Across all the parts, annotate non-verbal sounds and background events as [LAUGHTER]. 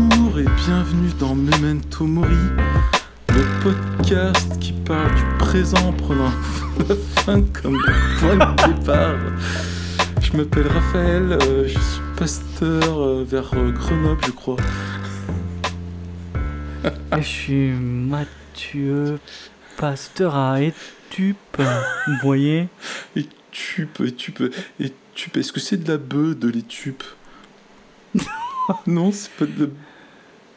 Bonjour et bienvenue dans Memento Mori, le podcast qui parle du présent prenant [LAUGHS] la fin comme point de départ. Je m'appelle Raphaël, euh, je suis pasteur euh, vers euh, Grenoble, je crois. Et je suis Mathieu, pasteur à Etup, vous voyez Et tu peux, et tu peux, et tu peux. Est-ce que c'est de la bœuf, de l'étupe [LAUGHS] Non, c'est pas de la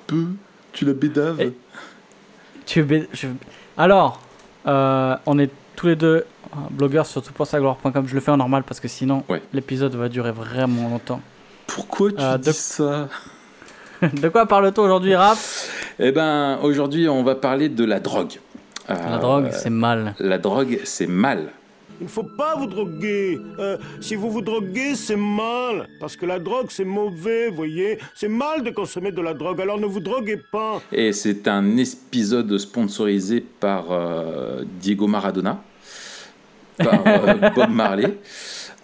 bœuf. Tu la bédaves Et- Tu es bé- je- Alors, euh, on est tous les deux euh, blogueurs sur toutpoursagloire.com. Je le fais en normal parce que sinon, Ouais. l'épisode va durer vraiment longtemps. Pourquoi tu Euh, dis de- ça? [LAUGHS] De quoi parle-t-on aujourd'hui, Raph? Eh ben, aujourd'hui, on va parler de la drogue. La drogue, c'est mal. La drogue, c'est mal. Il ne faut pas vous droguer. Euh, si vous vous droguez, c'est mal. Parce que la drogue, c'est mauvais, voyez. C'est mal de consommer de la drogue, alors ne vous droguez pas. Et c'est un épisode sponsorisé par euh, Diego Maradona, par euh, [LAUGHS] Bob Marley,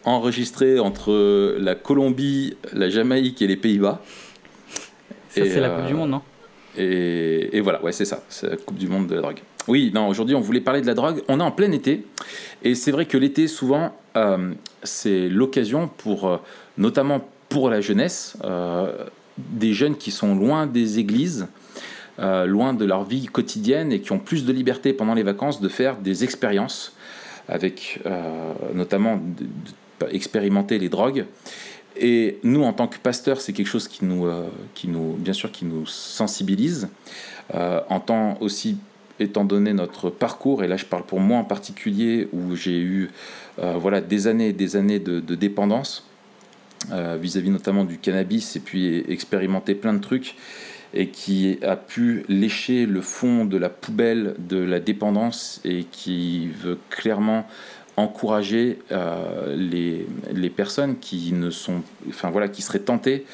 enregistré entre la Colombie, la Jamaïque et les Pays-Bas. Ça, c'est la Coupe du Monde, non? Et, et voilà, ouais, c'est ça, c'est la Coupe du Monde de la drogue. Oui, non, aujourd'hui, on voulait parler de la drogue. On est en plein été, et c'est vrai que l'été, souvent, euh, c'est l'occasion pour, euh, notamment pour la jeunesse, euh, des jeunes qui sont loin des églises, loin de leur vie quotidienne et qui ont plus de liberté pendant les vacances de faire des expériences avec notamment de- de- expérimenter les drogues. Et nous, en tant que pasteurs, c'est quelque chose qui nous, qui nous, bien sûr, qui nous sensibilise. En tant aussi, étant donné notre parcours, et là je parle pour moi en particulier, où j'ai eu euh, voilà, des années et des années de, dépendance euh, vis-à-vis notamment du cannabis, et puis expérimenter plein de trucs, et qui a pu lécher le fond de la poubelle de la dépendance, et qui veut clairement encourager euh, les, les personnes qui ne sont enfin voilà qui seraient tentées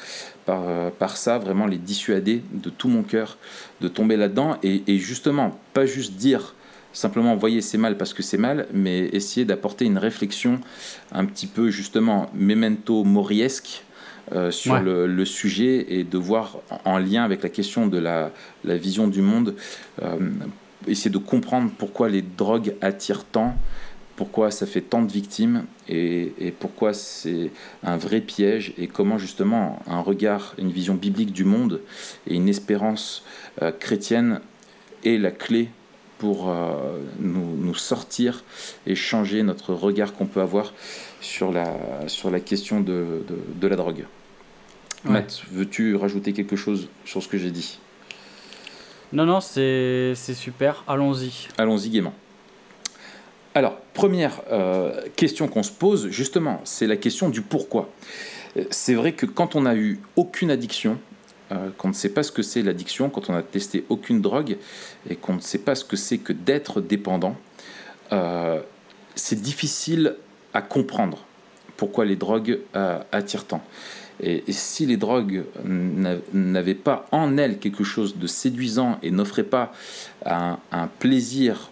par, euh, par ça vraiment les dissuader de tout mon cœur de tomber là-dedans et, et justement pas juste dire simplement voyez c'est mal parce que c'est mal mais essayer d'apporter une réflexion un petit peu justement memento moriesque euh, sur Ouais. le, le sujet et de voir en en lien avec la question de la, la vision du monde euh, essayer de comprendre pourquoi les drogues attirent tant pourquoi ça fait tant de victimes et, et pourquoi c'est un vrai piège et comment justement un regard, une vision biblique du monde et une espérance euh, chrétienne est la clé pour euh, nous, nous sortir et changer notre regard qu'on peut avoir sur la, sur la question de, de, de la drogue. Ouais. Matt, veux-tu rajouter quelque chose sur ce que j'ai dit? Non, non, c'est c'est super. Allons-y. Allons-y gaiement. Alors, première euh, question qu'on se pose, justement, c'est la question du pourquoi. Euh, C'est vrai que quand on n'a eu aucune addiction, euh, qu'on ne sait pas ce que c'est l'addiction, quand on n'a testé aucune drogue et qu'on ne sait pas ce que c'est que d'être dépendant, c'est difficile à comprendre pourquoi les drogues attirent tant. Et, si les drogues n'a- n'avaient pas en elles quelque chose de séduisant et n'offraient pas un plaisir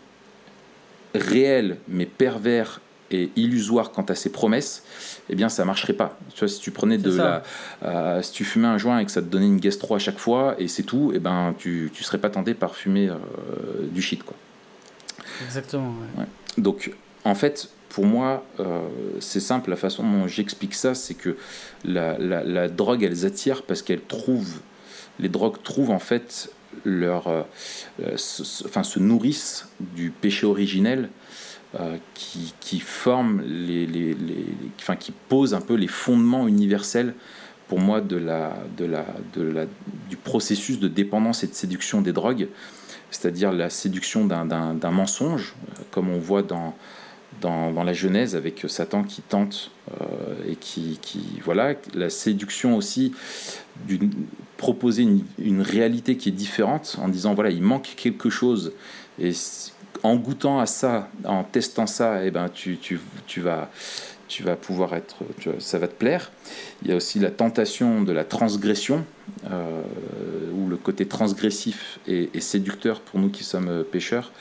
réel mais pervers et illusoire quant à ses promesses, eh bien ça marcherait pas. Tu vois, si tu prenais de la, euh, si tu fumais un joint et que ça te donnait une gastro à chaque fois et c'est tout, eh ben tu tu serais pas tenté par fumer euh, du shit quoi. Exactement. ouais. Donc, en fait, pour moi, euh, c'est simple, la façon dont j'explique ça, c'est que la, la- la drogue, elles attirent parce qu'elles trouvent, les drogues trouvent en fait leur, euh, euh, se, enfin, se nourrissent du péché originel euh, qui, qui forme les, les, enfin, qui pose un peu les fondements universels pour moi de la, de la, de la, du processus de dépendance et de séduction des drogues, c'est-à-dire la séduction d'un- mensonge, comme on voit dans, dans, la Genèse avec Satan qui tente euh, et qui, voilà, la séduction aussi d'une proposer une, réalité qui est différente en disant voilà il manque quelque chose et en goûtant à ça, en testant ça, eh ben tu, tu, vas tu vas pouvoir être, ça va te plaire. Il y a aussi la tentation de la transgression, euh, où le côté transgressif est séducteur pour nous qui sommes euh, pécheurs.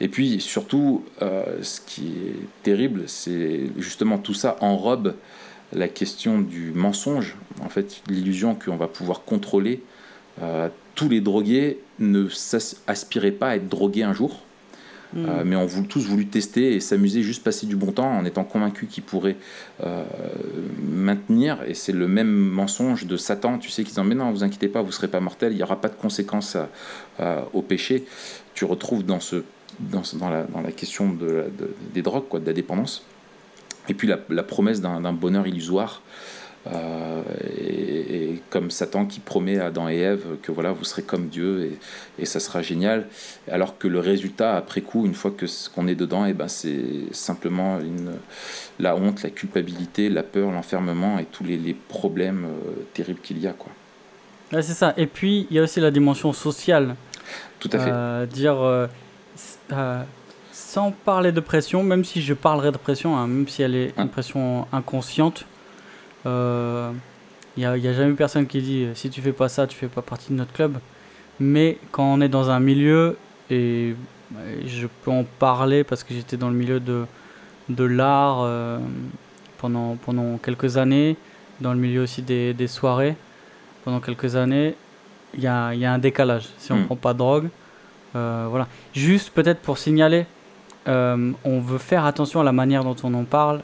Et puis surtout, euh, ce qui est terrible, c'est justement tout ça enrobe la question du mensonge, en fait, l'illusion qu'on va pouvoir contrôler Euh, tous les drogués ne aspiraient pas à être drogués un jour. Hmm. Euh, mais on voulu tous voulu tester et s'amuser, juste passer du bon temps en étant convaincu qu'ils pourraient maintenir. Et c'est le même mensonge de Satan, tu sais, qui disant Mais non, vous inquiétez pas, vous ne serez pas mortel, il n'y aura pas de conséquences au péché. Tu retrouves dans, ce, dans, dans, la, dans la, question de, des drogues, quoi, de la dépendance. Et puis la, la promesse d'un bonheur illusoire. Euh, et, comme Satan qui promet à Adam et Ève que voilà vous serez comme Dieu et, et ça sera génial alors que le résultat après coup une fois que qu'on est dedans et eh ben c'est simplement une la honte la culpabilité la peur l'enfermement et tous les, les problèmes euh, terribles qu'il y a quoi c'est ça et puis il y a aussi la dimension sociale tout à fait euh, dire sans parler de pression même si je parlerai de pression hein, même si elle est une pression inconsciente il euh, n'y a, a, jamais personne qui dit si tu fais pas ça, tu fais pas partie de notre club. Mais quand on est dans un milieu, et je peux en parler parce que j'étais dans le milieu de, de l'art euh, pendant, pendant quelques années, dans le milieu aussi des, des soirées pendant quelques années, il y a, y a, un décalage. Si on ne hmm. prend pas de drogue, euh, voilà. Juste peut-être pour signaler, on veut faire attention à la manière dont on en parle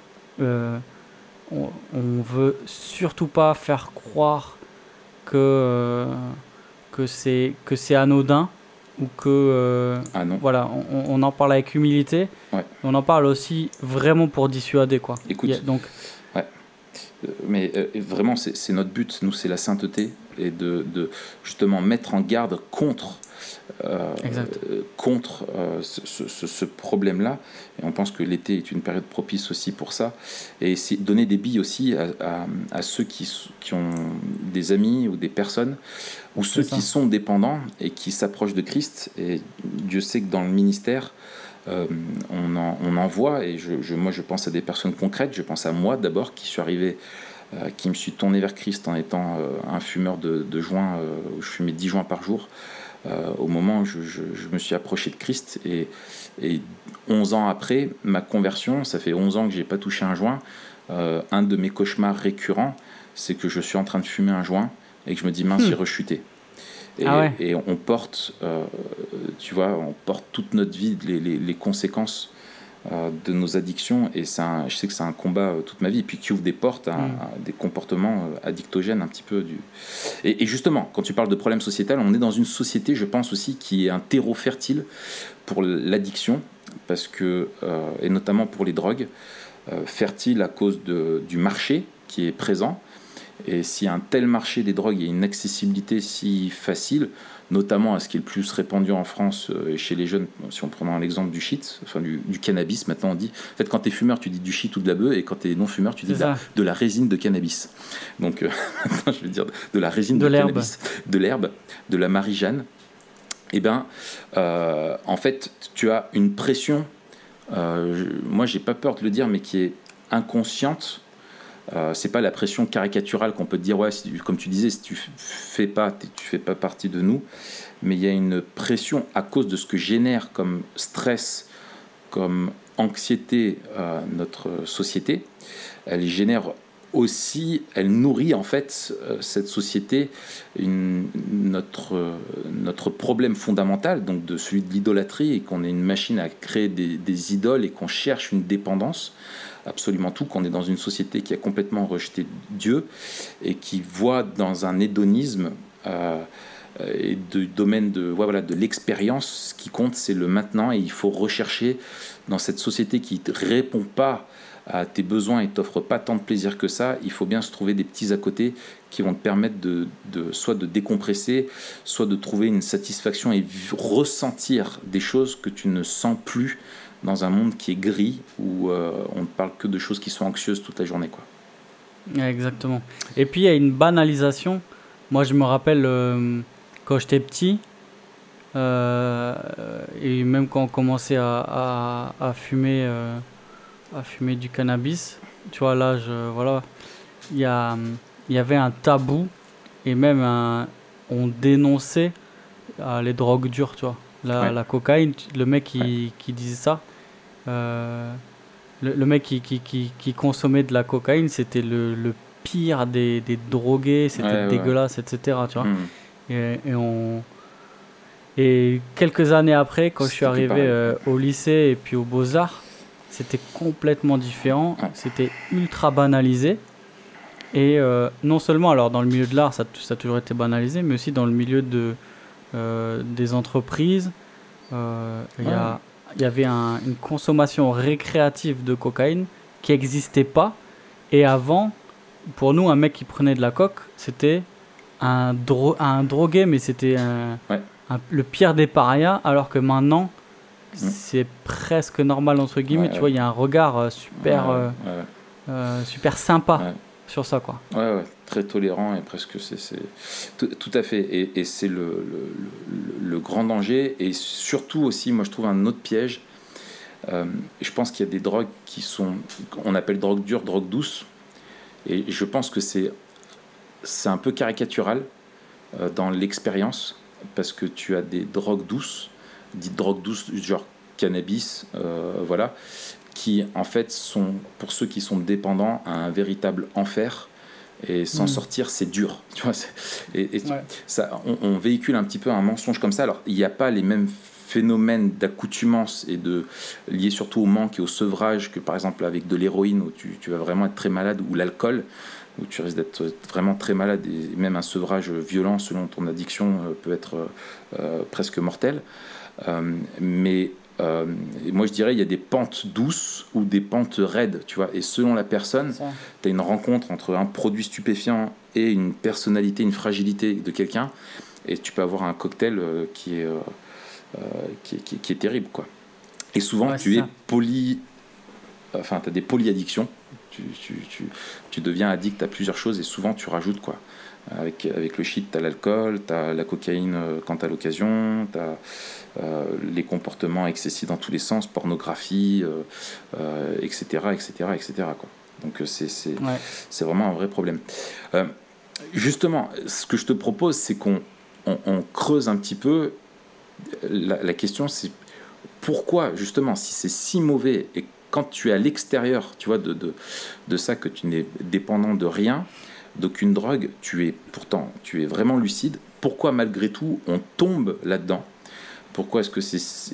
on, on, veut surtout pas faire croire que, euh, que c'est que c'est anodin ou que euh, ah non. voilà on, on, en parle avec humilité on en parle aussi vraiment pour dissuader quoi écoute donc ouais. Euh, mais vraiment c'est notre but nous c'est la sainteté et de, de, justement mettre en garde contre euh, contre euh, ce, ce, problème-là. Et on pense que l'été est une période propice aussi pour ça. Et donner des billes aussi à, à, ceux qui, qui, ont des amis ou des personnes, ou ceux qui sont dépendants et qui s'approchent de Christ. Et Dieu sait que dans le ministère, euh, on, en, on, en, voit, et je, je, moi je pense à des personnes concrètes, je pense à moi d'abord qui suis arrivé qui me suis tourné vers Christ en étant un fumeur de, de joints, où je fumais 10 joints par jour, euh, au moment où je, me suis approché de Christ. Et, et 11 ans après ma conversion, ça fait 11 ans que j'ai pas touché un joint, euh, un de mes cauchemars récurrents, c'est que je suis en train de fumer un joint et que je me dis mince, j'ai hmm. rechuté. Et, ah et, on porte, euh, tu vois, on porte toute notre vie les, les, les conséquences euh, de nos addictions. Et un, je sais que c'est un combat euh, toute ma vie. Et puis qui ouvre des portes à, mm. des comportements addictogènes un petit peu du et, justement quand tu parles de problème sociétal on est dans une société je pense aussi qui est un terreau fertile pour l'addiction. Parce que et notamment pour les drogues fertile à cause de, du marché qui est présent et a un tel marché des drogues et une accessibilité si facile notamment à ce qui est le plus répandu en France euh, et chez les jeunes, si on prend l'exemple du shit, enfin du, cannabis, maintenant on dit, en fait quand tu es fumeur tu dis du shit ou de la bœuf et quand tu es non fumeur tu dis de la, résine de cannabis. Donc euh, [LAUGHS] je veux dire de la résine de, cannabis, de l'herbe, de la marie-jeanne. Et eh bien euh, en fait tu as une pression, moi j'ai pas peur de le dire mais qui est inconsciente euh, c'est pas la pression caricaturale qu'on peut te dire ouais comme tu disais si tu fais pas tu fais pas partie de nous mais il y a une pression à cause de ce que génère comme stress comme anxiété euh, notre société. Elle génère aussi elle nourrit en fait euh, cette société notre notre problème fondamental donc de celui de l'idolâtrie et qu'on est une machine à créer des idoles et qu'on cherche une dépendance absolument tout, qu'on est dans une société qui a complètement rejeté Dieu et qui voit dans un hédonisme euh, et de domaine de voilà de l'expérience ce qui compte c'est le maintenant et il faut rechercher dans cette société qui ne répond pas à tes besoins et t'offre pas tant de plaisir que ça il faut bien se trouver des petits à côté qui vont te permettre de, de soit de décompresser soit de trouver une satisfaction et ressentir des choses que tu ne sens plus dans un monde qui est gris où euh, on ne parle que de choses qui sont anxieuses toute la journée. Quoi. Exactement. Et puis il y a une banalisation. Moi je me rappelle euh, quand j'étais petit, euh, et même quand on commençait à, fumer, à fumer du cannabis, tu vois, là, voilà, il y, y avait un tabou et même on dénonçait les drogues dures, tu vois. La, la cocaïne, le mec qui, qui disait ça, euh, le, mec qui, qui, qui, consommait de la cocaïne, c'était le, le, pire des, des drogués, c'était dégueulasse, etc. Tu vois. Hmm. Et, et on. Et quelques années après, quand je suis arrivé euh, au lycée et puis aux Beaux-Arts, c'était complètement différent. C'était ultra banalisé. Et euh, non seulement, alors dans le milieu de l'art, ça, ça a toujours été banalisé, mais aussi dans le milieu de, des entreprises. euh, Il y, a- il y avait un- une consommation récréative de cocaïne qui n'existait pas. Et avant, pour nous, un mec qui prenait de la coke, c'était un, dro- un drogué, mais c'était Ouais. le pire des parias, alors que maintenant, Mm. c'est presque normal, entre guillemets. Ouais, tu ouais. vois, il y a un regard euh, super, euh, euh, super sympa. Sur ça, quoi. ouais, très tolérant et presque c'est tout, à fait. Et, c'est le, grand danger. Et surtout aussi moi je trouve un autre piège Euh, je pense qu'il y a des drogues qui sont on appelle drogue dure drogue douce. Et je pense que c'est c'est un peu caricatural euh, dans l'expérience parce que tu as des drogues douces dites drogues douces genre cannabis euh, voilà qui en fait sont pour ceux qui sont dépendants un véritable enfer et s'en Mm. sortir c'est dur [LAUGHS] tu vois et, et Ouais. ça on, on véhicule un petit peu un mensonge comme ça alors il n'y a pas les mêmes phénomènes d'accoutumance et de liés surtout au manque et au sevrage que par exemple avec de l'héroïne où tu, tu vas vraiment être très malade ou l'alcool où tu risques d'être vraiment très malade et même un sevrage violent selon ton addiction euh, peut être euh, euh, presque mortel Euh, mais euh, et moi je dirais il y a des pentes douces ou des pentes raides tu vois et selon la personne tu as une rencontre entre un produit stupéfiant et une personnalité, une fragilité de quelqu'un, et tu peux avoir un cocktail euh, qui, est, euh, qui, est, qui est- qui est terrible. Quoi. Et souvent, Ouais, tu es ça. poly. Enfin, tu as des polyaddictions. Tu, tu, tu, tu deviens addict à plusieurs choses et souvent tu rajoutes quoi. Avec, avec le shit, tu as l'alcool, tu as la cocaïne euh, quand tu as l'occasion, tu as les comportements excessifs dans tous les sens, pornographie, euh, euh, etc. etc., etc. Quoi. Donc euh, c'est Ouais. vraiment un vrai problème. Euh, justement, ce que je te propose, c'est qu'on on, on creuse un petit peu. La, la question, c'est pourquoi, justement, si c'est si mauvais et quand tu es à l'extérieur, tu vois, de, de, de ça, que tu n'es dépendant de rien, d'aucune drogue, tu es pourtant, tu es vraiment lucide. Pourquoi, malgré tout, on tombe là-dedans? Pourquoi est-ce que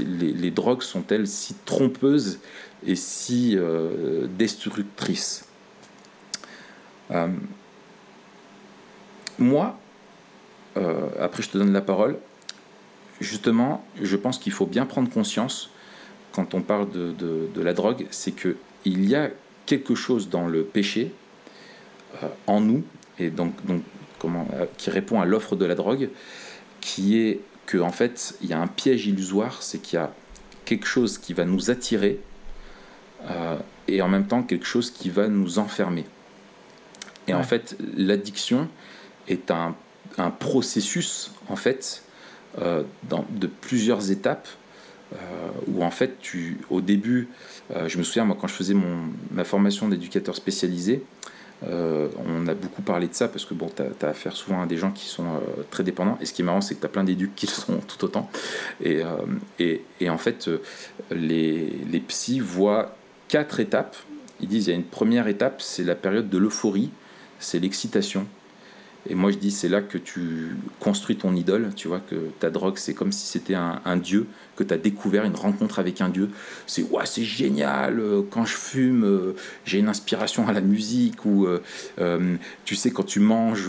les, drogues sont-elles si trompeuses et si euh, destructrices? Euh, moi, euh, après je te donne la parole, justement, je pense qu'il faut bien prendre conscience quand on parle de, de- la drogue, c'est que il y a quelque chose dans le péché en nous et donc, donc comment, euh, qui répond à l'offre de la drogue, qui est que en fait il y a un piège illusoire, c'est qu'il y a quelque chose qui va nous attirer euh, et en même temps quelque chose qui va nous enfermer. Et en fait, l'addiction est un, un processus en fait euh, dans, de plusieurs étapes euh, où en fait tu au début euh, je me souviens moi quand je faisais mon, ma formation d'éducateur spécialisé euh, on a beaucoup parlé de ça parce que bon tu as, affaire souvent à des gens qui sont euh, très dépendants. Et ce qui est marrant c'est que tu as plein d'éducs qui [LAUGHS] le sont tout autant. Et, euh, en fait les, les psys voient quatre étapes. Ils disent il y a une première étape c'est la période de l'euphorie c'est l'excitation et moi, je dis, c'est là que tu construis ton idole. Tu vois, que ta drogue, c'est comme si c'était un, un dieu, que tu as découvert une rencontre avec un dieu. C'est ouais, c'est génial. euh, Quand je fume, euh, j'ai une inspiration à la musique. Ou euh, tu sais, quand tu manges,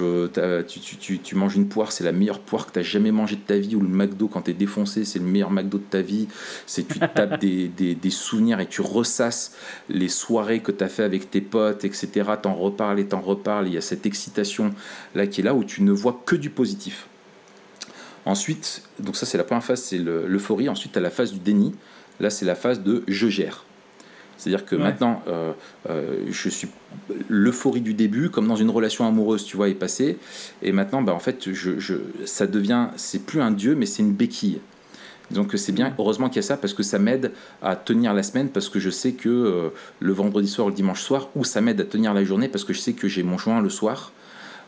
tu, tu, tu, tu manges une poire, c'est la meilleure poire que tu as jamais mangée de ta vie. Ou le McDo, quand tu es défoncé, c'est le meilleur McDo de ta vie. C'est tu [LAUGHS] tapes des, des, des souvenirs et tu ressasses les soirées que tu as fait avec tes potes, etc. T'en reparles et t'en reparles. Il y a cette excitation là qui est là où tu ne vois que du positif. Ensuite, donc ça c'est la première phase, c'est le- l'euphorie. Ensuite, tu as la phase du déni. Là, c'est la phase de je gère. C'est-à-dire que Ouais. maintenant, euh, euh, je suis l'euphorie du début, comme dans une relation amoureuse, tu vois, est passée. Et maintenant, bah, en fait, je, je- ça devient, c'est plus un dieu, mais c'est une béquille. Donc c'est bien, heureusement qu'il y a ça, parce que ça m'aide à tenir la semaine, parce que je sais que euh, le vendredi soir ou le dimanche soir, ou ça m'aide à tenir la journée, parce que je sais que j'ai mon joint le soir,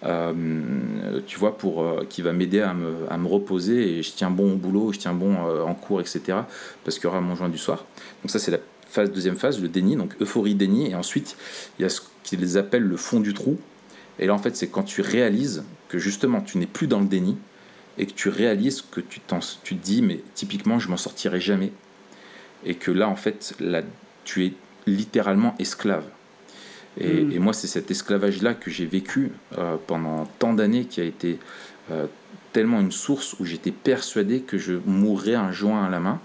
euh, tu vois, pour, euh, qui va m'aider à me, reposer, et je tiens bon au boulot, je tiens bon euh, en cours, etc., parce qu'il y aura mon joint du soir. Donc ça c'est la deuxième phase, le déni, donc euphorie, déni, et ensuite il y a ce qu'ils appellent le fond du trou, et là en fait c'est quand tu réalises que justement tu n'es plus dans le déni, et que tu réalises que tu, tu te dis, mais typiquement, je m'en sortirai jamais. Et que là, en fait, là, tu es littéralement esclave. Et, mm. moi, c'est cet esclavage-là que j'ai vécu euh, pendant tant d'années qui a été euh, tellement une source où j'étais persuadé que je mourrais un joint à la main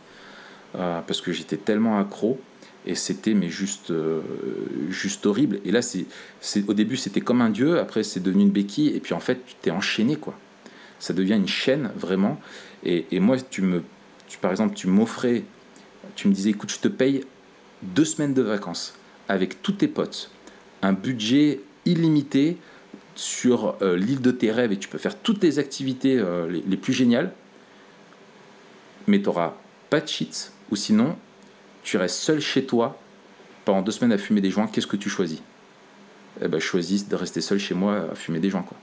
euh, parce que j'étais tellement accro et c'était mais juste juste horrible. Et là c'est au début c'était comme un dieu après c'est devenu une béquille et puis en fait tu t'es enchaîné quoi. Ça devient une chaîne vraiment. Et, et moi tu me tu, par exemple tu m'offrais tu me disais écoute je te paye deux semaines de vacances avec tous tes potes un budget illimité sur euh, l'île de tes rêves et tu peux faire toutes tes activités euh, les, plus géniales, mais tu n'auras pas de cheats, ou sinon tu restes seul chez toi pendant deux semaines à fumer des joints, qu'est-ce que tu choisis? Eh ben, Je choisis de rester seul chez moi à fumer des joints. Quoi.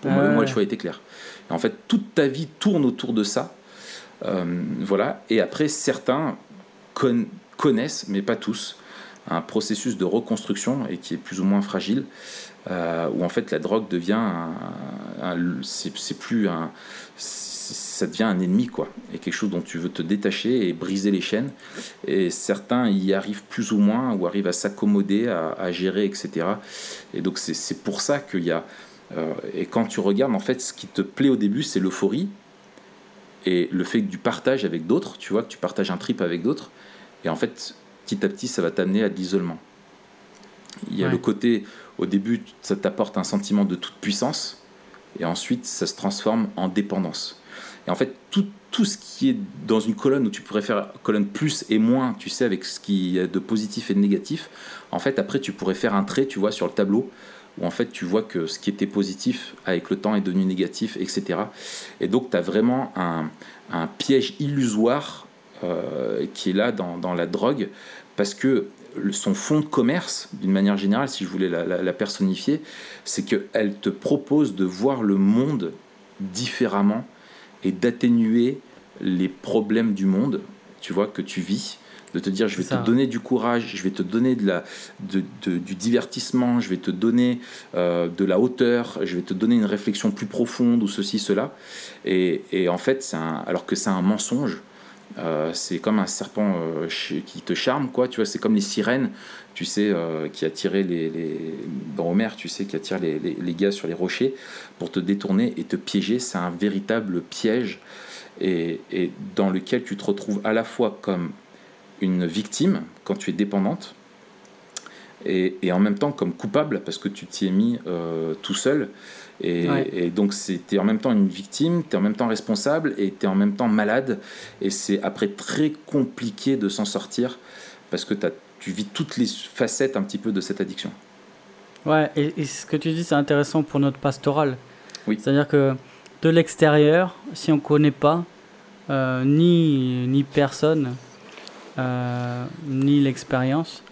Pour moi, le choix était clair. en fait, toute ta vie tourne autour de ça. Euh, voilà. Et après, certains connaissent, mais pas tous, un processus de reconstruction et qui est plus ou moins fragile, euh, où en fait la drogue devient un, c'est plus ça devient un ennemi quoi. Et quelque chose dont tu veux te détacher et briser les chaînes. Et certains y arrivent plus ou moins ou arrivent à s'accommoder à, gérer etc et donc c'est pour ça qu'il y a euh, et quand tu regardes en fait ce qui te plaît au début c'est l'euphorie et le fait du partage avec d'autres. Tu vois que tu partages un trip avec d'autres. Et en fait petit à petit, ça va t'amener à de l'isolement. Il y a le côté, au début, ça t'apporte un sentiment de toute puissance, et ensuite, ça se transforme en dépendance. Et en fait, tout, tout ce qui est dans une colonne où tu pourrais faire colonne plus et moins, tu sais, avec ce qui y a de positif et de négatif, en fait, après, tu pourrais faire un trait, tu vois, sur le tableau, où en fait, tu vois que ce qui était positif, avec le temps, est devenu négatif, etc. Et donc, tu as vraiment un, un piège illusoire euh, qui est là dans, dans, la drogue, parce que son fond de commerce, d'une manière générale, si je voulais la, personnifier, c'est qu'elle te propose de voir le monde différemment et d'atténuer les problèmes du monde, tu vois, que tu vis de te dire je vais te donner du courage, je vais te donner de la, de, du divertissement, je vais te donner euh, de la hauteur, je vais te donner une réflexion plus profonde ou ceci, cela. Et, et en fait, un, alors que c'est un mensonge, euh, c'est comme un serpent euh, qui te charme, quoi. Tu vois, c'est comme les sirènes, tu sais, euh, qui attiraient les, les dans Homer, tu sais, qui attirent les, les, gars sur les rochers pour te détourner et te piéger. C'est un véritable piège et, dans lequel tu te retrouves à la fois comme une victime quand tu es dépendante et, et en même temps comme coupable parce que tu t'y es mis tout seul et, donc, tu en même temps une victime, tu es en même temps responsable et tu es en même temps malade. Et c'est après très compliqué de s'en sortir parce que tu vis toutes les facettes un petit peu de cette addiction. Ouais, et, ce que tu dis, c'est intéressant pour notre pastoral. Oui. C'est-à-dire que de l'extérieur, si on ne connaît pas euh, ni, ni personne, euh, ni l'expérience,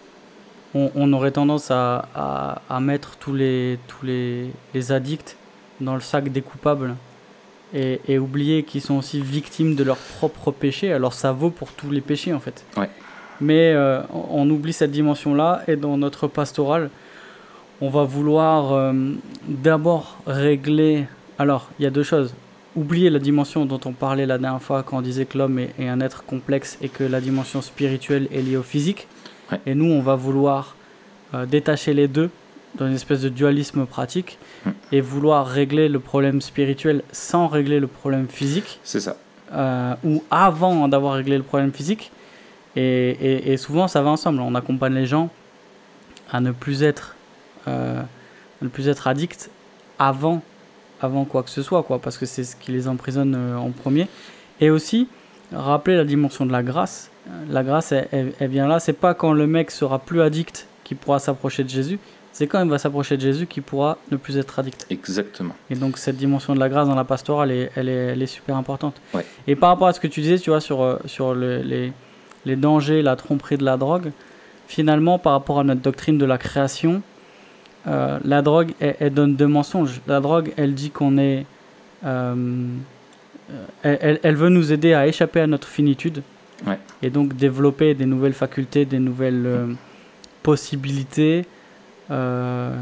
on, aurait tendance à, à, mettre tous, les, tous les, les, addicts dans le sac des coupables et, et oublier qu'ils sont aussi victimes de leurs propres péchés. Alors ça vaut pour tous les péchés en fait. Ouais. Mais euh, on, oublie cette dimension-là et dans notre pastoral, on va vouloir euh, d'abord régler... Alors, il y a deux choses. Oublier la dimension dont on parlait la dernière fois quand on disait que l'homme est, est un être complexe et que la dimension spirituelle est liée au physique. Et nous, on va vouloir euh, détacher les deux dans une espèce de dualisme pratique hmm. et vouloir régler le problème spirituel sans régler le problème physique. C'est ça. Euh, ou avant d'avoir réglé le problème physique. Et, et, souvent, ça va ensemble. On accompagne les gens à ne plus être, euh, ne plus être addicts avant, avant quoi que ce soit, quoi, parce que c'est ce qui les emprisonne en premier. Et aussi, rappeler la dimension de la grâce la grâce, elle, vient là. C'est pas quand le mec sera plus addict qu'il pourra s'approcher de Jésus. C'est quand il va s'approcher de Jésus qu'il pourra ne plus être addict. Exactement. Et donc cette dimension de la grâce dans la pastorale, elle est, elle est, super importante. Et par rapport à ce que tu disais, tu vois, sur, euh, les, les dangers, la tromperie de la drogue, finalement, par rapport à notre doctrine de la création, euh, la drogue, elle, donne deux mensonges. La drogue, elle dit qu'on est... Euh, elle, veut nous aider à échapper à notre finitude. Et donc développer des nouvelles facultés, des nouvelles euh, possibilités. Euh,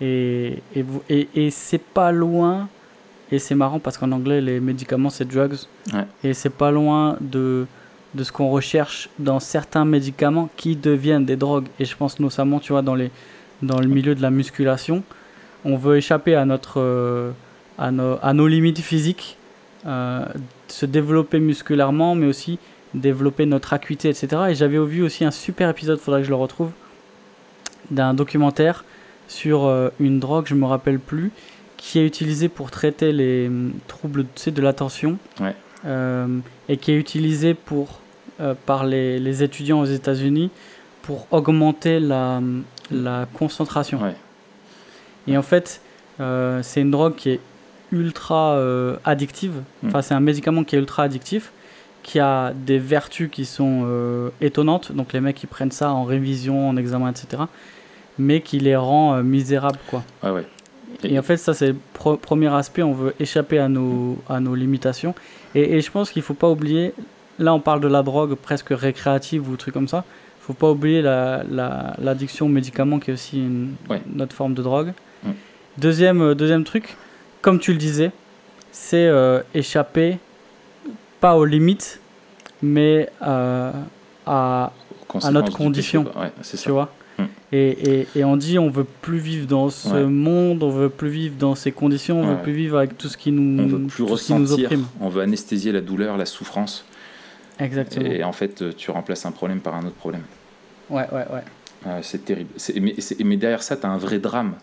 et, et, et, c'est pas loin. Et c'est marrant parce qu'en anglais, les médicaments, c'est drugs. Ouais. Et c'est pas loin de, de ce qu'on recherche dans certains médicaments qui deviennent des drogues. Et je pense notamment, tu vois, dans, les, dans le milieu de la musculation, on veut échapper à, notre, euh, à, nos, à nos limites physiques, euh, se développer musculairement, mais aussi développer notre acuité, etc. Et j'avais vu aussi un super épisode, faudrait que je le retrouve, d'un documentaire sur euh, une drogue, je me rappelle plus, qui est utilisée pour traiter les hum, troubles tu sais, de l'attention Ouais. euh, et qui est utilisée pour, euh, par les, les étudiants aux États-Unis pour augmenter la, la concentration. Ouais. Et en fait, euh, c'est une drogue qui est ultra euh, addictive. Mm. Enfin, c'est un médicament qui est ultra addictif, qui a des vertus qui sont euh, étonnantes. Donc les mecs qui prennent ça en révision, en examen, etc. Mais qui les rend euh, misérables, quoi. Ouais, ouais. Et en fait, ça, c'est le pro- premier aspect. On veut échapper à nos, à nos limitations. Et, et je pense qu'il ne faut pas oublier. Là, on parle de la drogue presque récréative ou truc comme ça. Il ne faut pas oublier la- la- l'addiction aux médicaments qui est aussi une, Ouais. notre forme de drogue. Deuxième, euh, deuxième truc, comme tu le disais, c'est euh, échapper pas aux limites, mais à, Conséquence notre condition. Ouais, c'est tu vois? Mm. Et, et, et on dit on veut plus vivre dans ce Ouais. monde, on veut plus vivre dans ces conditions, on Ouais. veut plus vivre avec tout ce qui nous, On veut plus qui nous ressentir, opprime. on veut anesthésier la douleur, la souffrance. Exactement. Et en fait, euh, tu remplaces un problème par un autre problème. Ouais, ouais, ouais. Ah, c'est terrible. Mais, mais derrière ça, tu as un vrai drame.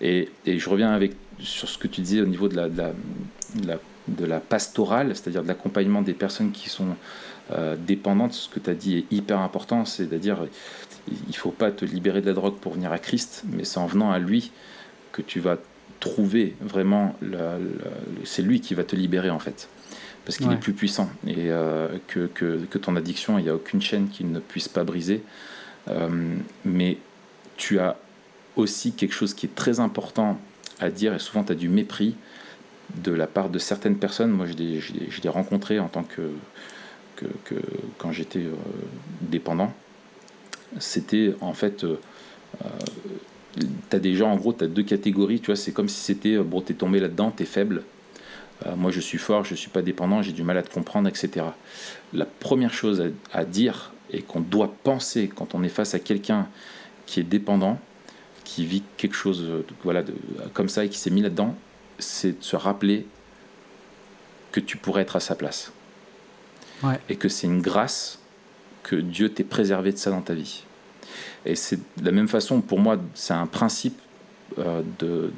Et, et je reviens avec, sur ce que tu disais au niveau de la, de la, de la, de la pastorale, c'est-à-dire de l'accompagnement des personnes qui sont euh, dépendantes. Ce que tu as dit est hyper important, c'est-à-dire il ne faut pas te libérer de la drogue pour venir à Christ, mais c'est en venant à lui que tu vas trouver vraiment, c'est lui qui va te libérer en fait. Parce qu'il Ouais. est plus puissant et euh, que, que, que ton addiction, il n'y a aucune chaîne qu'il ne puisse pas briser. Euh, mais tu as aussi quelque chose qui est très important à dire, et souvent tu as du mépris de la part de certaines personnes. Moi, je l'ai- je rencontré en tant que, que, que- quand j'étais euh, dépendant. C'était en fait. tu as des gens, en gros, tu as deux catégories. Tu vois, c'est comme si c'était. euh, Bon, tu es tombé là-dedans, tu es faible. Euh, moi, je suis fort, je suis pas dépendant, j'ai du mal à te comprendre, etc. La première chose à, à dire et qu'on doit penser quand on est face à quelqu'un qui est dépendant, qui vit quelque chose euh, de- voilà, de, comme ça et qui s'est mis là-dedans, c'est de se rappeler que tu pourrais être à sa place. Ouais. Et que c'est une grâce que Dieu t'ait préservé de ça dans ta vie. Et c'est de la même façon, pour moi, c'est un principe euh, de,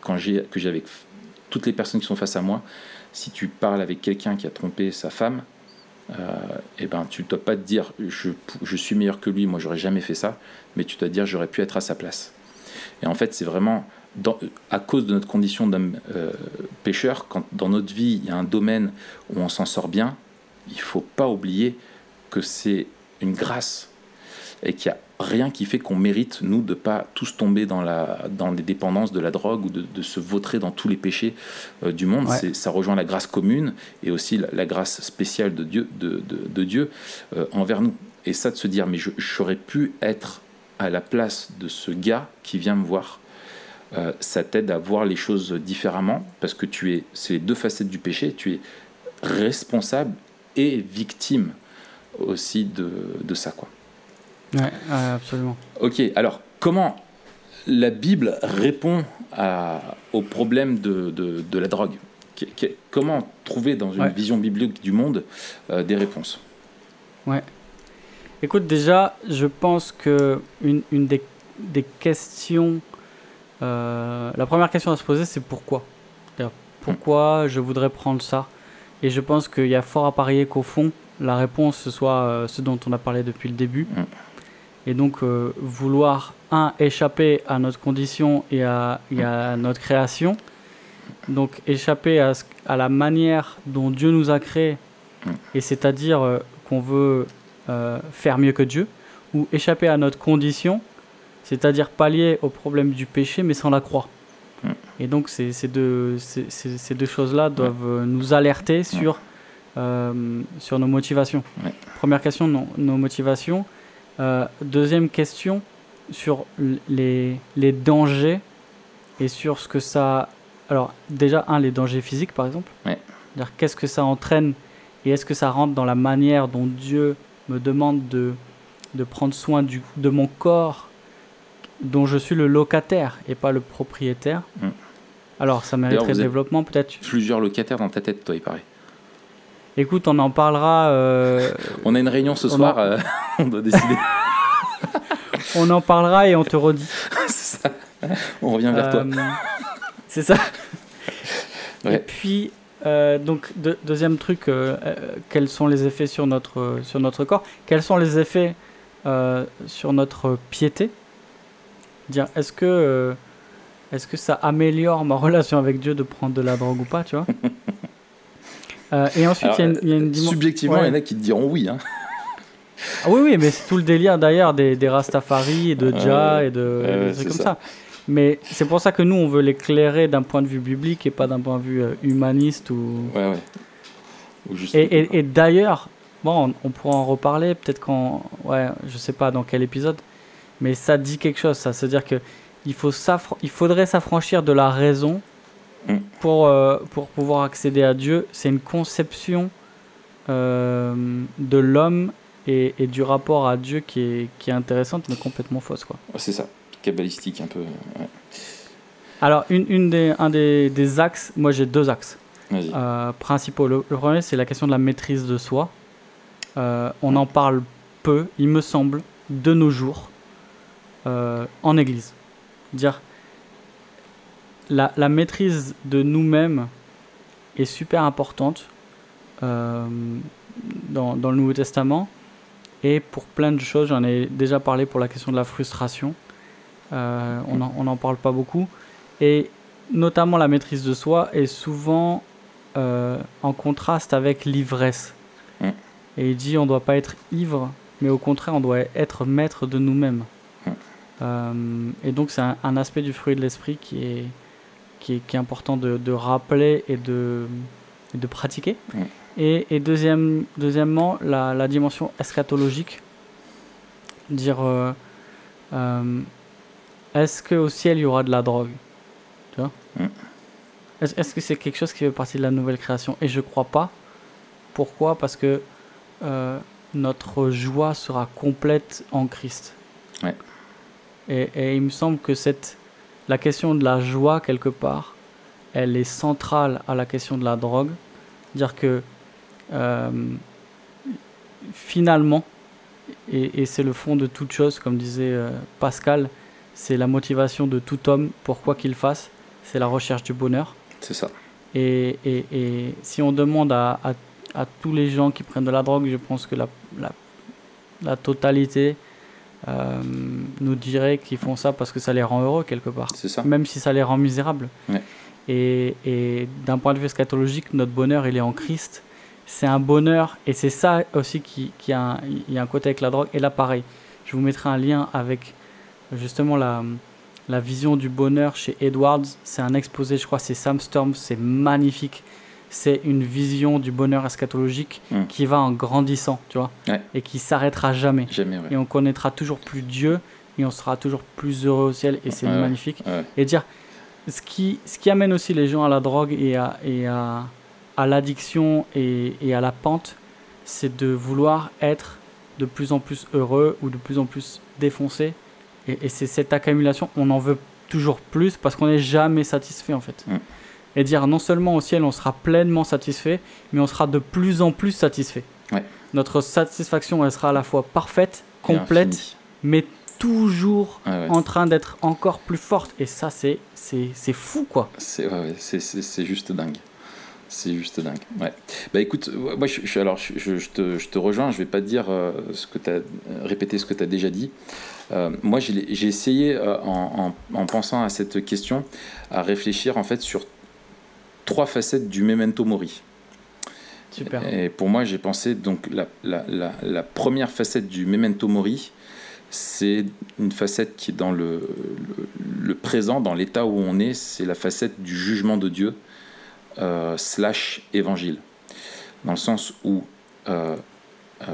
quand j'ai, que j'ai avec toutes les personnes qui sont face à moi. Si tu parles avec quelqu'un qui a trompé sa femme, euh, eh ben, tu ne dois pas te dire je, suis meilleur que lui, moi j'aurais jamais fait ça, mais tu dois dire j'aurais pu être à sa place. Et en fait, c'est vraiment dans- à cause de notre condition d'homme euh, pécheur, quand dans notre vie il y a un domaine où on s'en sort bien, il faut pas oublier que c'est une grâce et qu'il n'y a rien qui fait qu'on mérite, nous, de pas tous tomber dans, la, dans les dépendances de la drogue ou de, de se vautrer dans tous les péchés euh, du monde. Ouais. Ça rejoint la grâce commune et aussi la, la grâce spéciale de Dieu, de, de- de Dieu euh, envers nous. Et ça, de se dire, mais j'aurais pu être à la place de ce gars qui vient me voir. Euh, ça t'aide à voir les choses différemment parce que tu es, c'est les deux facettes du péché. Tu es responsable et victime aussi de, de ça, quoi. Ouais, ouais, absolument. Ok, alors comment la Bible répond à, au problème de, de- de la drogue? Qu- qu- Comment trouver dans une Ouais. vision biblique du monde euh, des réponses? Écoute, déjà, je pense que une, une des, des questions, euh, la première question à se poser, c'est pourquoi? Pourquoi je voudrais prendre ça? Et je pense qu'il y a fort à parier qu'au fond, la réponse ce soit euh, ce dont on a parlé depuis le début. Mm. Et donc, euh, vouloir, un, échapper à notre condition et à, et à notre création. Donc, échapper à, ce- à la manière dont Dieu nous a créés, Mm. et c'est-à-dire euh, qu'on veut euh, faire mieux que Dieu, ou échapper à notre condition, c'est-à-dire pallier au problème du péché, mais sans la croix. Mm. Et donc, ces, ces deux, ces, ces- ces deux choses-là doivent nous alerter sur, euh, sur nos motivations. Ouais. Première question, non, nos motivations. Euh, deuxième question, sur les, les dangers et sur ce que ça alors déjà, un, les dangers physiques, par exemple. Ouais. Qu'est-ce que ça entraîne et est-ce que ça rentre dans la manière dont Dieu me demande de, de prendre soin du, de mon corps, dont je suis le locataire et pas le propriétaire? Mm. Alors, ça mériterait êtes- développement, peut-être. Plusieurs locataires dans ta tête, toi, il paraît. Écoute, on en parlera. euh, On a une réunion ce On soir, euh, [LAUGHS] on doit décider. [LAUGHS] on en parlera et on te redit. [LAUGHS] C'est ça. On revient vers toi. Euh, C'est ça. Ouais. Et puis, euh, donc, deux- deuxième truc, euh, euh, quels sont les effets sur notre, sur notre corps? Quels sont les effets sur notre piété? Dire, est-ce que, est-ce que ça améliore ma relation avec Dieu de prendre de la drogue ou pas, tu vois? Euh, Et ensuite, il y a une, il y a une dimension. Subjectivement, il Ouais. y en a qui te diront oui. Hein. Ah oui, oui, mais c'est tout le délire d'ailleurs des, des Rastafari et de Ouais, Ja et de, des trucs comme ça. ça. Mais c'est pour ça que nous, on veut l'éclairer d'un point de vue biblique et pas d'un point de vue euh, humaniste. Ou... Ouais, ouais. Ou juste- Et, et- et d'ailleurs, bon, on, on pourra en reparler peut-être quand. Ouais, je sais pas dans quel épisode, mais ça dit quelque chose, ça. C'est-à-dire que il, faut s'affr- il faudrait s'affranchir de la raison Mm. pour, euh, pour pouvoir accéder à Dieu. C'est une conception euh, de l'homme et, et du rapport à Dieu qui est, qui est intéressante, mais complètement fausse, quoi. C'est ça. Kabbalistique un peu. Ouais. Alors, une, une des, un des, des axes, moi j'ai deux axes. Euh, principaux. Le, le premier, c'est la question de la maîtrise de soi. On en parle peu, il me semble, de nos jours, en Église. Dire la, la maîtrise de nous-mêmes est super importante euh, dans, dans le Nouveau Testament. Et pour plein de choses, j'en ai déjà parlé pour la question de la frustration. Euh, on n'en parle pas beaucoup. Et notamment la maîtrise de soi est souvent euh, en contraste avec l'ivresse. Mm. Et il dit on ne doit pas être ivre, mais au contraire on doit être maître de nous-mêmes. Euh, et donc c'est un, un aspect du fruit de l'esprit qui est, qui est, qui est important de, de rappeler et de, pratiquer. Et, et deuxième, deuxièmement, la, la dimension eschatologique. Dire euh, euh, est-ce qu'au ciel il y aura de la drogue? Tu vois? Est-ce que c'est quelque chose qui fait partie de la nouvelle création? Et je crois pas. Pourquoi? Parce que euh, notre joie sera complète en Christ. Ouais. Et, et il me semble que cette, la question de la joie, quelque part, elle est centrale à la question de la drogue. Dire que euh, finalement, et, et c'est le fond de toute chose, comme disait euh, Pascal, c'est la motivation de tout homme pour quoi qu'il fasse, c'est la recherche du bonheur. C'est ça. Et, et- et si on demande à, à- à tous les gens qui prennent de la drogue, je pense que la, la, la totalité euh, nous dirait qu'ils font ça parce que ça les rend heureux quelque part, ça. même si ça les rend misérables. Ouais. Et, et d'un point de vue eschatologique, notre bonheur, il est en Christ. C'est un bonheur, et c'est ça aussi qui, qui a, un, il y a un côté avec la drogue. Et là, pareil, je vous mettrai un lien avec justement la, la vision du bonheur chez Edwards. C'est un exposé, je crois, c'est Sam Storm, c'est magnifique. C'est une vision du bonheur eschatologique Mm. qui va en grandissant, tu vois, Ouais. et qui s'arrêtera jamais. Jamais, ouais. Et on connaîtra toujours plus Dieu, et on sera toujours plus heureux au ciel, et c'est Ouais, magnifique et dire ce qui, ce qui amène aussi les gens à la drogue et à, et à, à l'addiction et, et à la pente, c'est de vouloir être de plus en plus heureux ou de plus en plus défoncé. Et, et c'est cette accumulation, on en veut toujours plus parce qu'on n'est jamais satisfait en fait. Mm. Et dire non seulement au ciel on sera pleinement satisfait, mais on sera de plus en plus satisfait. Ouais. Notre satisfaction elle sera à la fois parfaite, complète, mais toujours ouais. en train d'être encore plus forte. Et ça, c'est, c'est, c'est fou, quoi. C'est ouais, c'est- juste dingue. C'est juste dingue. Ouais. Bah écoute, moi je, je- alors je, je- te, je te rejoins, je vais pas te dire euh, ce que tu as répéter ce que tu as déjà dit. Euh, moi j'ai j'ai essayé euh, en, en- en pensant à cette question à réfléchir en fait sur trois facettes du memento mori. Super. Et pour moi, j'ai pensé donc la, la, la, la première facette du memento mori, c'est une facette qui est dans le, le, le présent, dans l'état où on est, c'est la facette du jugement de Dieu euh, slash évangile, dans le sens où euh, euh,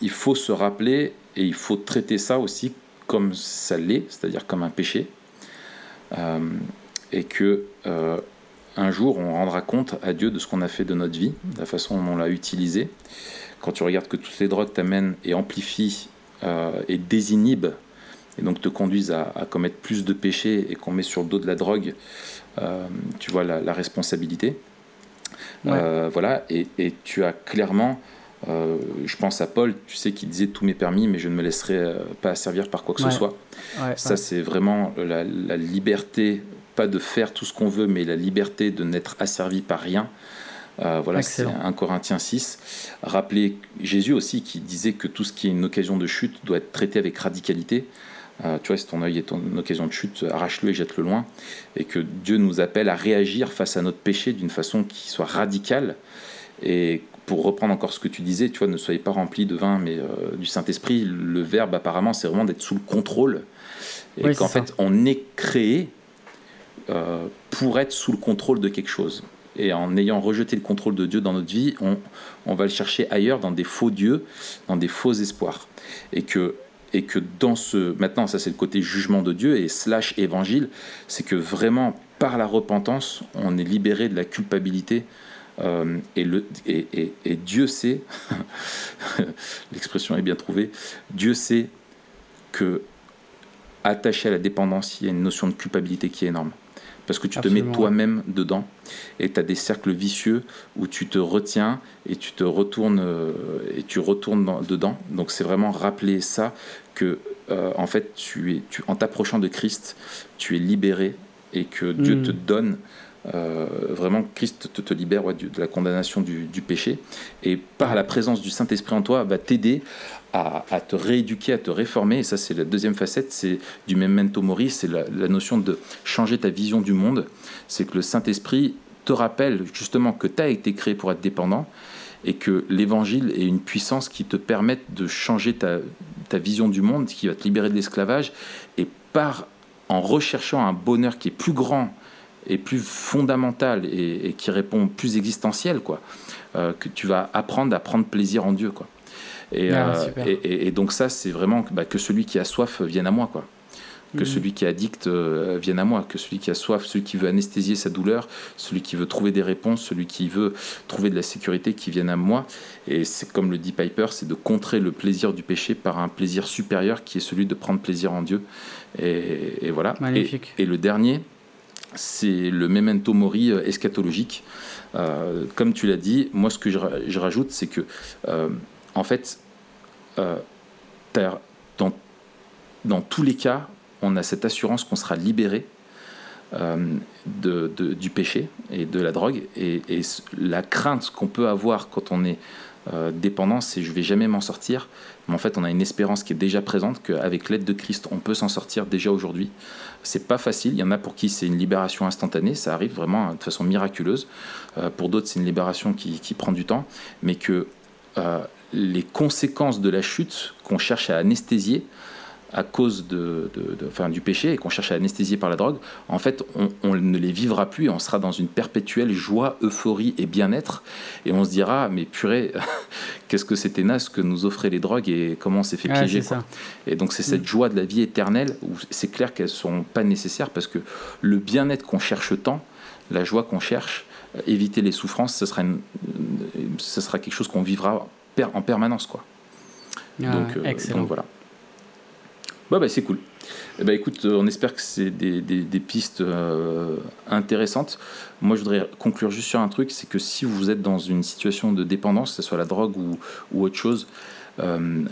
il faut se rappeler et il faut traiter ça aussi comme ça l'est, c'est-à-dire comme un péché, et que un jour, on rendra compte à Dieu de ce qu'on a fait de notre vie, de la façon dont on l'a utilisé. Quand tu regardes que toutes les drogues t'amènent et amplifient euh, et désinhibent, et donc te conduisent à, commettre plus de péchés et qu'on met sur le dos de la drogue, euh, tu vois la, responsabilité. Euh, voilà, et, tu as clairement, je pense à Paul, tu sais, qui disait tous mes permis, mais je ne me laisserai pas servir par quoi que ce soit. Ça, c'est vraiment la, la, liberté pas de faire tout ce qu'on veut, mais la liberté de n'être asservi par rien. Euh, voilà, c'est 1 Corinthiens 6. Rappelez Jésus aussi qui disait que tout ce qui est une occasion de chute doit être traité avec radicalité. Euh, tu vois, si ton œil est une occasion de chute, arrache-le et jette-le loin. Et que Dieu nous appelle à réagir face à notre péché d'une façon qui soit radicale. Et pour reprendre encore ce que tu disais, tu vois, ne soyez pas remplis de vin, mais euh, du Saint-Esprit. Le verbe, apparemment, c'est vraiment d'être sous le contrôle. Et qu'en fait, on est créé euh, pour être sous le contrôle de quelque chose. Et en ayant rejeté le contrôle de Dieu dans notre vie, on, va le chercher ailleurs, dans des faux dieux, dans des faux espoirs. Et que, dans ce... Maintenant, ça c'est le côté jugement de Dieu et slash évangile, c'est que vraiment, par la repentance, on est libéré de la culpabilité. Euh, et Dieu sait, [LAUGHS] l'expression est bien trouvée, Dieu sait que attaché à la dépendance, il y a une notion de culpabilité qui est énorme parce que tu te mets toi-même dedans et tu as des cercles vicieux où tu te retiens et tu te retournes euh, et tu retournes dedans. Donc c'est vraiment rappeler ça que euh, en fait tu es tu, en t'approchant de Christ, tu es libéré et que Dieu hmm. te donne euh, vraiment, Christ te, libère de la condamnation du, péché. Et par la présence du Saint-Esprit en toi, va t'aider à, te rééduquer, à te réformer. Et ça, c'est la deuxième facette, c'est du memento mori, c'est la, notion de changer ta vision du monde. C'est que le Saint-Esprit te rappelle justement que tu as été créé pour être dépendant et que l'évangile est une puissance qui te permette de changer ta, ta vision du monde, qui va te libérer de l'esclavage. Et par en recherchant un bonheur qui est plus grand et plus fondamental et, qui répond plus existentiel, quoi, euh, que tu vas apprendre à prendre plaisir en Dieu, quoi. Et, ah, euh, et, donc ça, c'est vraiment bah, que celui qui a soif vienne à moi, quoi. Que mhm. celui qui est addict euh, vienne à moi, que celui qui a soif, celui qui veut anesthésier sa douleur, celui qui veut trouver des réponses, celui qui veut trouver de la sécurité, qui vienne à moi. Et c'est comme le dit Piper, c'est de contrer le plaisir du péché par un plaisir supérieur qui est celui de prendre plaisir en Dieu. Et, voilà. Magnifique. et le dernier, c'est le memento mori euh, eschatologique. Euh, comme tu l'as dit, moi ce que je, rajoute, c'est que, euh, en fait, dans, dans, tous les cas, on a cette assurance qu'on sera libéré de, du péché et de la drogue. Et, et la crainte qu'on peut avoir quand on est dépendant, c'est je vais jamais m'en sortir. Mais en fait, on a une espérance qui est déjà présente, qu'avec l'aide de Christ, on peut s'en sortir déjà aujourd'hui. C'est pas facile. Il y en a pour qui c'est une libération instantanée, ça arrive vraiment de façon miraculeuse. Euh, pour d'autres, c'est une libération qui, prend du temps, mais que euh, les conséquences de la chute qu'on cherche à anesthésier, à cause de, enfin, du péché et qu'on cherche à anesthésier par la drogue, en fait, on, ne les vivra plus et on sera dans une perpétuelle joie, euphorie et bien-être. Et on se dira, mais purée, [LAUGHS] qu'est-ce que c'était naze que nous offraient les drogues et comment on s'est fait piéger. Et donc, c'est cette mm. joie de la vie éternelle où c'est clair qu'elles ne sont pas nécessaires parce que le bien-être qu'on cherche tant, la joie qu'on cherche, euh, éviter les souffrances, ce sera, ce sera quelque chose qu'on vivra en permanence. Quoi. Ah, donc, euh, donc voilà. Bah, c'est cool. Eh ben, écoute, euh, on espère que c'est des, des, pistes euh, intéressantes. Moi, je voudrais conclure juste sur un truc, c'est que si vous êtes dans une situation de dépendance, que ce soit la drogue ou, ou autre chose, euh,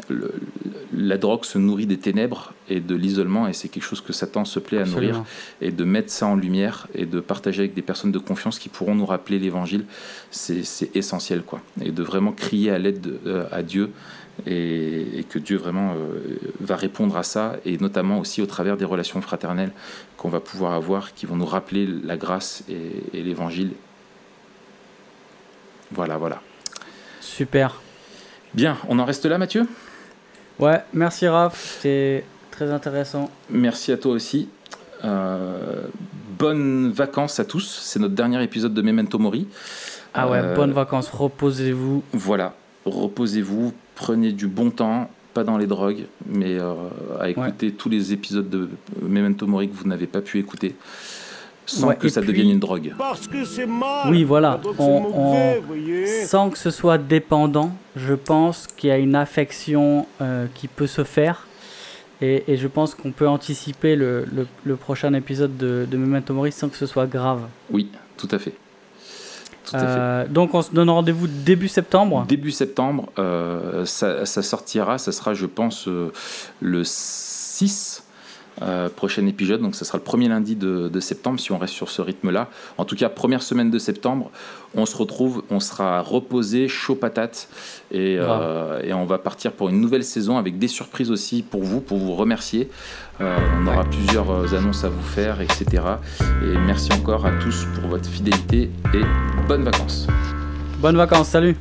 la drogue se nourrit des ténèbres et de l'isolement, et c'est quelque chose que Satan se plaît à nourrir, et de mettre ça en lumière et de partager avec des personnes de confiance qui pourront nous rappeler l'évangile, c'est essentiel, quoi. Et de vraiment crier à l'aide à Dieu et, que Dieu vraiment euh, va répondre à ça, et notamment aussi au travers des relations fraternelles qu'on va pouvoir avoir, qui vont nous rappeler la grâce et, l'évangile. Voilà, voilà. Super. Bien, on en reste là, Mathieu? Ouais, merci Raph, c'était très intéressant. Merci à toi aussi. Euh, bonnes vacances à tous. C'est notre dernier épisode de Memento Mori. Ah ouais, euh, bonnes vacances, reposez-vous. Voilà, reposez-vous, prenez du bon temps, pas dans les drogues, mais euh, à écouter tous les épisodes de Memento Mori que vous n'avez pas pu écouter. sans que ça devienne une drogue. Parce que c'est mal. Oui, voilà. sans que ce soit dépendant, je pense qu'il y a une affection euh, qui peut se faire. Et, je pense qu'on peut anticiper le, prochain épisode de, de Memento Mori sans que ce soit grave. Oui, tout à fait. Euh, donc on se donne rendez-vous début septembre Début septembre, euh, ça, sortira, ça sera je pense euh, le 6. Prochain épisode, donc ça sera le premier lundi de, septembre si on reste sur ce rythme-là. En tout cas, première semaine de septembre, on se retrouve, on sera reposé, chaud patate, et, et, on va partir pour une nouvelle saison avec des surprises aussi pour vous, pour vous remercier. Euh, on aura plusieurs euh, annonces à vous faire, etc. Et merci encore à tous pour votre fidélité et bonnes vacances. Bonnes vacances, salut